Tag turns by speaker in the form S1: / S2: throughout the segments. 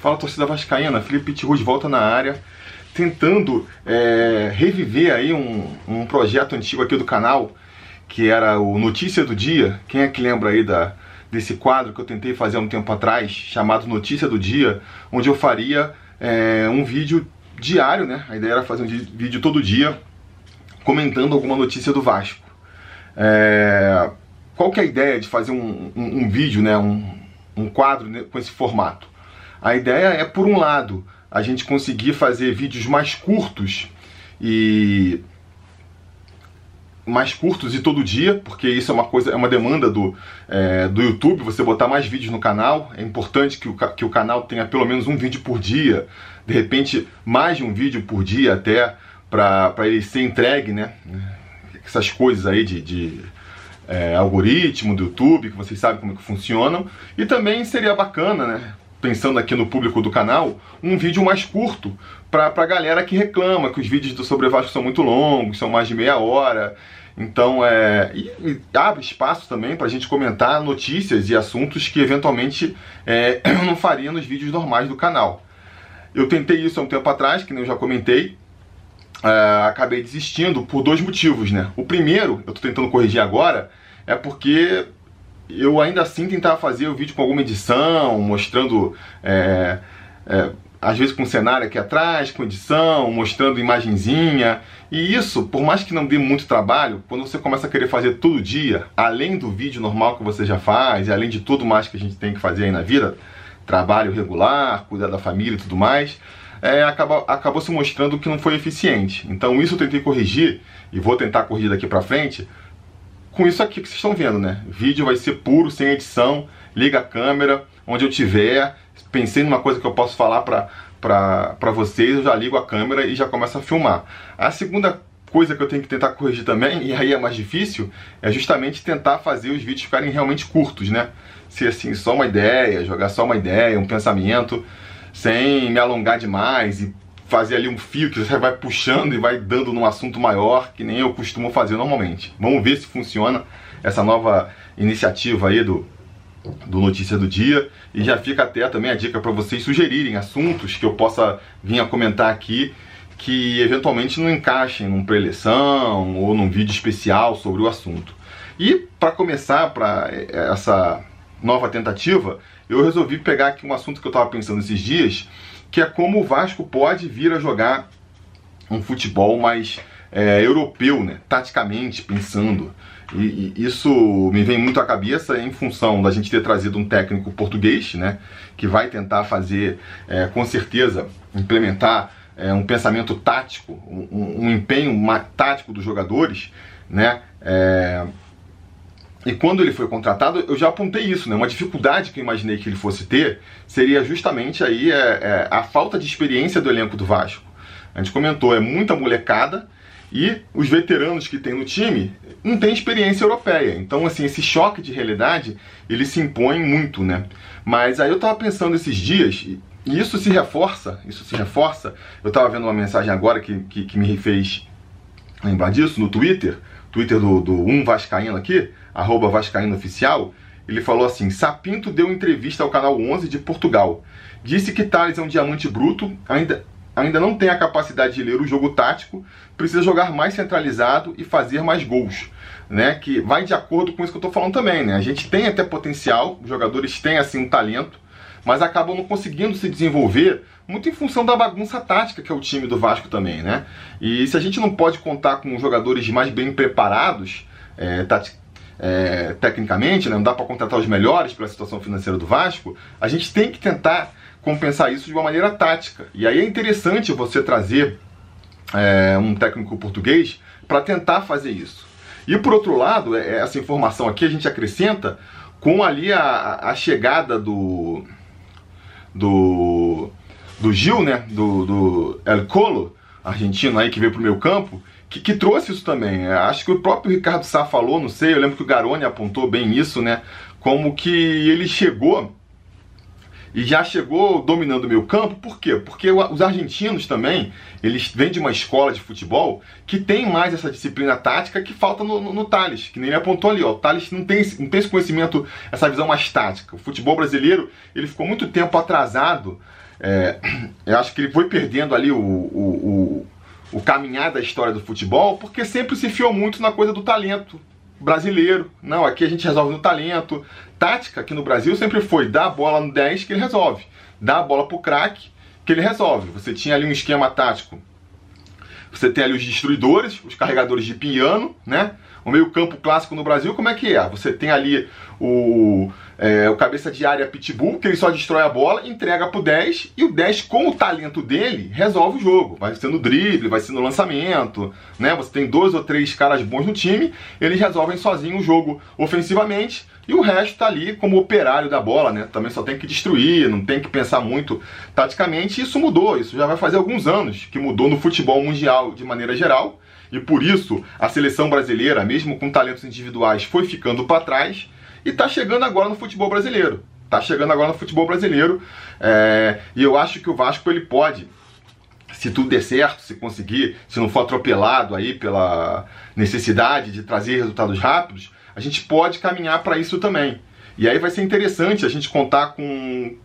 S1: Fala torcida vascaína, Felipe Pitirus volta na área, tentando é, reviver aí um, um projeto antigo aqui do canal, que era o Notícia do Dia. Quem é que lembra aí da, desse quadro que eu tentei fazer há um tempo atrás, chamado Notícia do Dia, onde eu faria é, um vídeo diário, né? A ideia era fazer um vídeo todo dia comentando alguma notícia do Vasco. É, qual que é a ideia de fazer um, um, um vídeo, né? Um, um quadro né, com esse formato? A ideia é, por um lado, a gente conseguir fazer vídeos mais curtos e mais curtos e todo dia, porque isso é uma coisa, é uma demanda do, é, do YouTube, você botar mais vídeos no canal. É importante que o, que o canal tenha pelo menos um vídeo por dia, de repente mais de um vídeo por dia até, para ele ser entregue, né? Essas coisas aí de, de é, algoritmo do YouTube, que vocês sabem como que funcionam. E também seria bacana, né? Pensando aqui no público do canal, um vídeo mais curto para a galera que reclama que os vídeos do Sobre Vasco são muito longos, são mais de meia hora. Então, é, e, e abre espaço também para a gente comentar notícias e assuntos que eventualmente é, eu não faria nos vídeos normais do canal. Eu tentei isso há um tempo atrás, que nem eu já comentei, é, acabei desistindo por dois motivos, né? O primeiro, eu estou tentando corrigir agora, é porque eu ainda assim tentava fazer o vídeo com alguma edição, mostrando é, é, às vezes com cenário aqui atrás, com edição, mostrando imagenzinha. E isso, por mais que não dê muito trabalho, quando você começa a querer fazer todo dia, além do vídeo normal que você já faz, e além de tudo mais que a gente tem que fazer aí na vida, trabalho regular, cuidar da família e tudo mais, é, acabou se mostrando que não foi eficiente. Então isso eu tentei corrigir, e vou tentar corrigir daqui pra frente, com isso aqui que vocês estão vendo, né? Vídeo vai ser puro, sem edição, liga a câmera, onde eu tiver, pensei numa coisa que eu posso falar para vocês, eu já ligo a câmera e já começo a filmar. A segunda coisa que eu tenho que tentar corrigir também, e aí é mais difícil, é justamente tentar fazer os vídeos ficarem realmente curtos, né? Ser assim, só uma ideia, jogar só uma ideia, um pensamento, sem me alongar demais e fazer ali um fio que você vai puxando e vai dando num assunto maior, que nem eu costumo fazer normalmente. Vamos ver se funciona essa nova iniciativa aí do do Notícia do Dia. E já fica até também a dica para vocês sugerirem assuntos que eu possa vir a comentar aqui que eventualmente não encaixem num pré-eleição ou num vídeo especial sobre o assunto. E para começar para é, essa nova tentativa, eu resolvi pegar aqui um assunto que eu estava pensando esses dias, que é como o Vasco pode vir a jogar um futebol mais é, europeu, né? taticamente pensando. E, e, isso me vem muito à cabeça em função da gente ter trazido um técnico português, né, que vai tentar fazer, é, com certeza, implementar é, um pensamento tático, um, um empenho tático dos jogadores, né, é, e quando ele foi contratado, eu já apontei isso, né? Uma dificuldade que eu imaginei que ele fosse ter seria justamente aí é, é, a falta de experiência do elenco do Vasco. A gente comentou, é muita molecada e os veteranos que tem no time não têm experiência europeia. Então, assim, esse choque de realidade, ele se impõe muito, né? Mas aí eu tava pensando esses dias, e isso se reforça, isso se reforça. Eu tava vendo uma mensagem agora que, que, que me fez lembrar disso no Twitter, Twitter do, do Um Vascaíno aqui, arroba Vascaíno Oficial, ele falou assim, Sapinto deu entrevista ao canal 11 de Portugal. Disse que Thales é um diamante bruto, ainda ainda não tem a capacidade de ler o jogo tático, precisa jogar mais centralizado e fazer mais gols. Né, que vai de acordo com isso que eu estou falando também. Né? A gente tem até potencial, os jogadores têm assim um talento, mas acabam não conseguindo se desenvolver muito em função da bagunça tática que é o time do Vasco também. Né? E se a gente não pode contar com jogadores mais bem preparados, é, é, tecnicamente, né? não dá para contratar os melhores pela situação financeira do Vasco, a gente tem que tentar compensar isso de uma maneira tática. E aí é interessante você trazer é, um técnico português para tentar fazer isso. E por outro lado, é, essa informação aqui a gente acrescenta com ali a, a chegada do, do, do Gil, né, do, do El Colo, argentino aí que veio pro meu campo, que, que, trouxe isso também. É, acho que o próprio Ricardo Sá falou, não sei, eu lembro que o Garoni apontou bem isso, né, como que ele chegou e já chegou dominando o meio campo, por quê? Porque os argentinos também, eles vêm de uma escola de futebol que tem mais essa disciplina tática que falta no, no, no Thales, que nem ele apontou ali, ó, o Thales não tem, não tem esse conhecimento, essa visão mais tática. O futebol brasileiro, ele ficou muito tempo atrasado, é, eu acho que ele foi perdendo ali o, o, o, o caminhar da história do futebol, porque sempre se fiou muito na coisa do talento, brasileiro. Não, aqui a gente resolve no talento. Tática aqui no Brasil sempre foi dar a bola no 10 que ele resolve. Dar a bola pro craque que ele resolve. Você tinha ali um esquema tático. Você tem ali os destruidores, os carregadores de piano, né? O meio-campo clássico no Brasil, como é que é? Você tem ali o, é, o cabeça de área Pitbull, que ele só destrói a bola, entrega pro 10, e o 10, com o talento dele, resolve o jogo. Vai sendo drible, vai sendo lançamento, né? Você tem dois ou três caras bons no time, eles resolvem sozinho o jogo ofensivamente, e o resto tá ali como operário da bola, né? Também só tem que destruir, não tem que pensar muito taticamente. Isso mudou, isso já vai fazer alguns anos que mudou no futebol mundial de maneira geral. E por isso a seleção brasileira, mesmo com talentos individuais, foi ficando para trás e está chegando agora no futebol brasileiro. Está chegando agora no futebol brasileiro. É, e eu acho que o Vasco ele pode, se tudo der certo, se conseguir, se não for atropelado aí pela necessidade de trazer resultados rápidos, a gente pode caminhar para isso também. E aí vai ser interessante a gente contar com.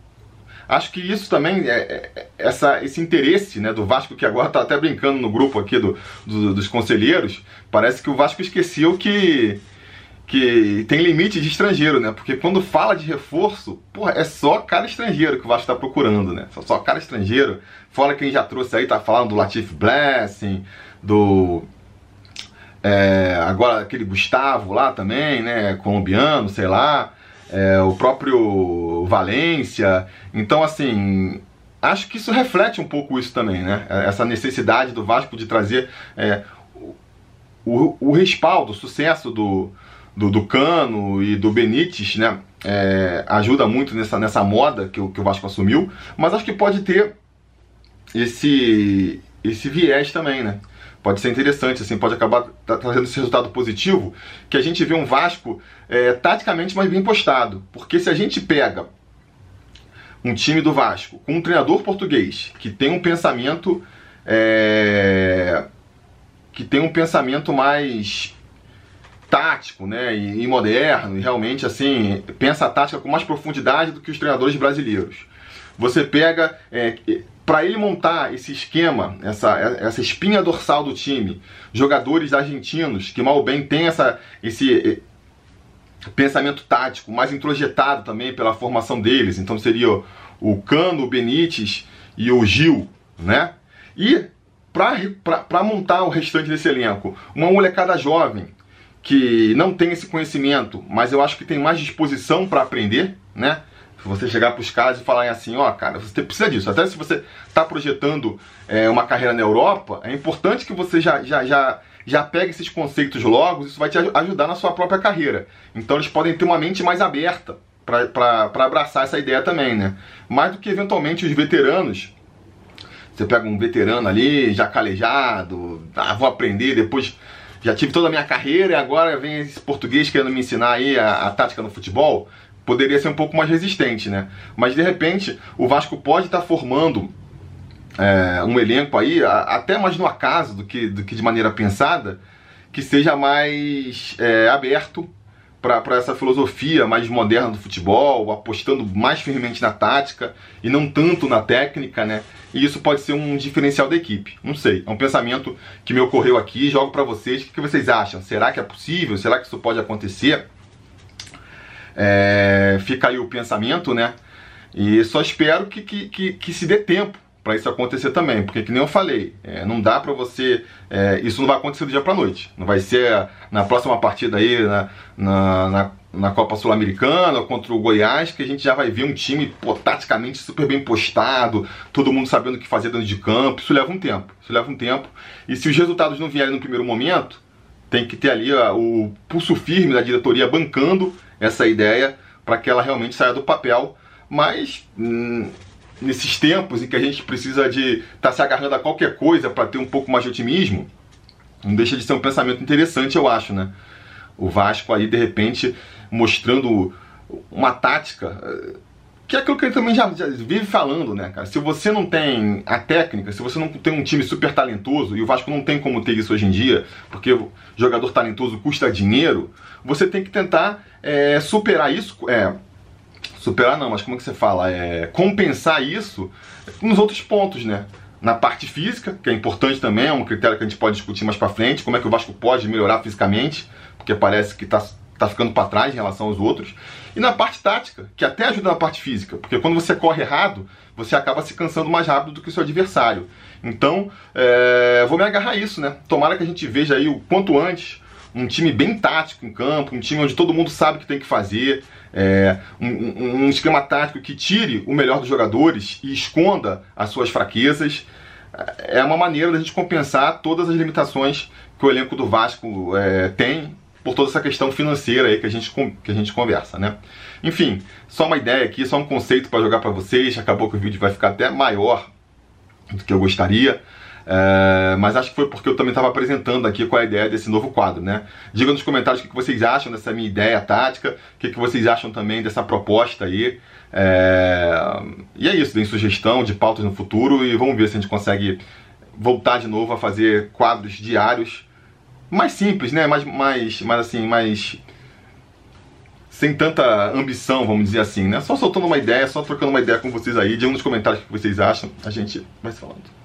S1: Acho que isso também, é, é essa, esse interesse né, do Vasco, que agora está até brincando no grupo aqui do, do, dos conselheiros, parece que o Vasco esqueceu que que tem limite de estrangeiro, né? Porque quando fala de reforço, porra, é só cara estrangeiro que o Vasco está procurando, né? Só, só cara estrangeiro. Fora quem já trouxe aí, tá falando do Latif Blessing, do. É, agora aquele Gustavo lá também, né? Colombiano, sei lá. É, o próprio Valência. Então, assim, acho que isso reflete um pouco isso também, né? Essa necessidade do Vasco de trazer é, o, o respaldo, o sucesso do, do, do Cano e do Benítez, né? É, ajuda muito nessa, nessa moda que o, que o Vasco assumiu, mas acho que pode ter esse, esse viés também, né? Pode ser interessante, assim, pode acabar trazendo esse resultado positivo, que a gente vê um Vasco é, taticamente mais bem postado. Porque se a gente pega um time do Vasco com um treinador português que tem um pensamento é, que tem um pensamento mais tático, né, e, moderno, e realmente assim pensa a tática com mais profundidade do que os treinadores brasileiros. Você pega é, para ele montar esse esquema, essa, essa espinha dorsal do time, jogadores argentinos que mal bem têm essa, esse pensamento tático mais introjetado também pela formação deles. Então seria o, o Cano, o Benítez e o Gil, né? E para montar o restante desse elenco, uma molecada jovem que não tem esse conhecimento, mas eu acho que tem mais disposição para aprender, né? Se você chegar para os caras e falar assim, ó, oh, cara, você precisa disso. Até se você está projetando é, uma carreira na Europa, é importante que você já, já, já, já pegue esses conceitos logo, isso vai te ajudar na sua própria carreira. Então eles podem ter uma mente mais aberta para abraçar essa ideia também, né? Mais do que eventualmente os veteranos. Você pega um veterano ali, já calejado, ah, vou aprender, depois já tive toda a minha carreira e agora vem esse português querendo me ensinar aí a, a tática no futebol, poderia ser um pouco mais resistente, né? Mas de repente o Vasco pode estar tá formando é, um elenco aí, a, até mais no acaso do que, do que de maneira pensada, que seja mais é, aberto para essa filosofia mais moderna do futebol, apostando mais firmemente na tática e não tanto na técnica, né? E isso pode ser um diferencial da equipe. Não sei, é um pensamento que me ocorreu aqui, jogo para vocês. O que vocês acham? Será que é possível? Será que isso pode acontecer? É, fica aí o pensamento, né? E só espero que, que, que, que se dê tempo para isso acontecer também, porque que nem eu falei, é, não dá para você, é, isso não vai acontecer do dia para noite, não vai ser na próxima partida aí na, na, na, na Copa Sul-Americana contra o Goiás que a gente já vai ver um time pô, taticamente super bem postado, todo mundo sabendo o que fazer dentro de campo, isso leva um tempo, isso leva um tempo, e se os resultados não vierem no primeiro momento, tem que ter ali ó, o pulso firme da diretoria bancando essa ideia para que ela realmente saia do papel, mas hum, nesses tempos em que a gente precisa de estar tá se agarrando a qualquer coisa para ter um pouco mais de otimismo, não deixa de ser um pensamento interessante, eu acho, né? O Vasco aí, de repente, mostrando uma tática, que é aquilo que ele também já, já, vive falando, né, cara? Se você não tem a técnica, se você não tem um time super talentoso, e o Vasco não tem como ter isso hoje em dia, porque jogador talentoso custa dinheiro, você tem que tentar é, superar isso. É, superar não, mas como é que você fala? É, compensar isso nos outros pontos, né? Na parte física, que é importante também, é um critério que a gente pode discutir mais para frente, como é que o Vasco pode melhorar fisicamente, porque parece que está tá ficando para trás em relação aos outros. E na parte tática, que até ajuda na parte física, porque quando você corre errado, você acaba se cansando mais rápido do que o seu adversário. Então, é, vou me agarrar a isso, né? Tomara que a gente veja aí o quanto antes um time bem tático em campo, um time onde todo mundo sabe o que tem que fazer, é, um, um, esquema tático que tire o melhor dos jogadores e esconda as suas fraquezas. É uma maneira da gente compensar todas as limitações que o elenco do Vasco é, tem por toda essa questão financeira aí que a gente, que a gente conversa, né? Enfim, só uma ideia aqui, só um conceito para jogar para vocês. Acabou que o vídeo vai ficar até maior do que eu gostaria. É, mas acho que foi porque eu também estava apresentando aqui qual é a ideia desse novo quadro, né? Diga nos comentários o que vocês acham dessa minha ideia tática, o que vocês acham também dessa proposta aí. É, e é isso, deem sugestão de pautas no futuro e vamos ver se a gente consegue voltar de novo a fazer quadros diários mais simples, né? Mais, mais, mais assim, mais sem tanta ambição, vamos dizer assim, né? Só soltando uma ideia, só trocando uma ideia com vocês aí, digam nos comentários o que vocês acham, a gente vai falando.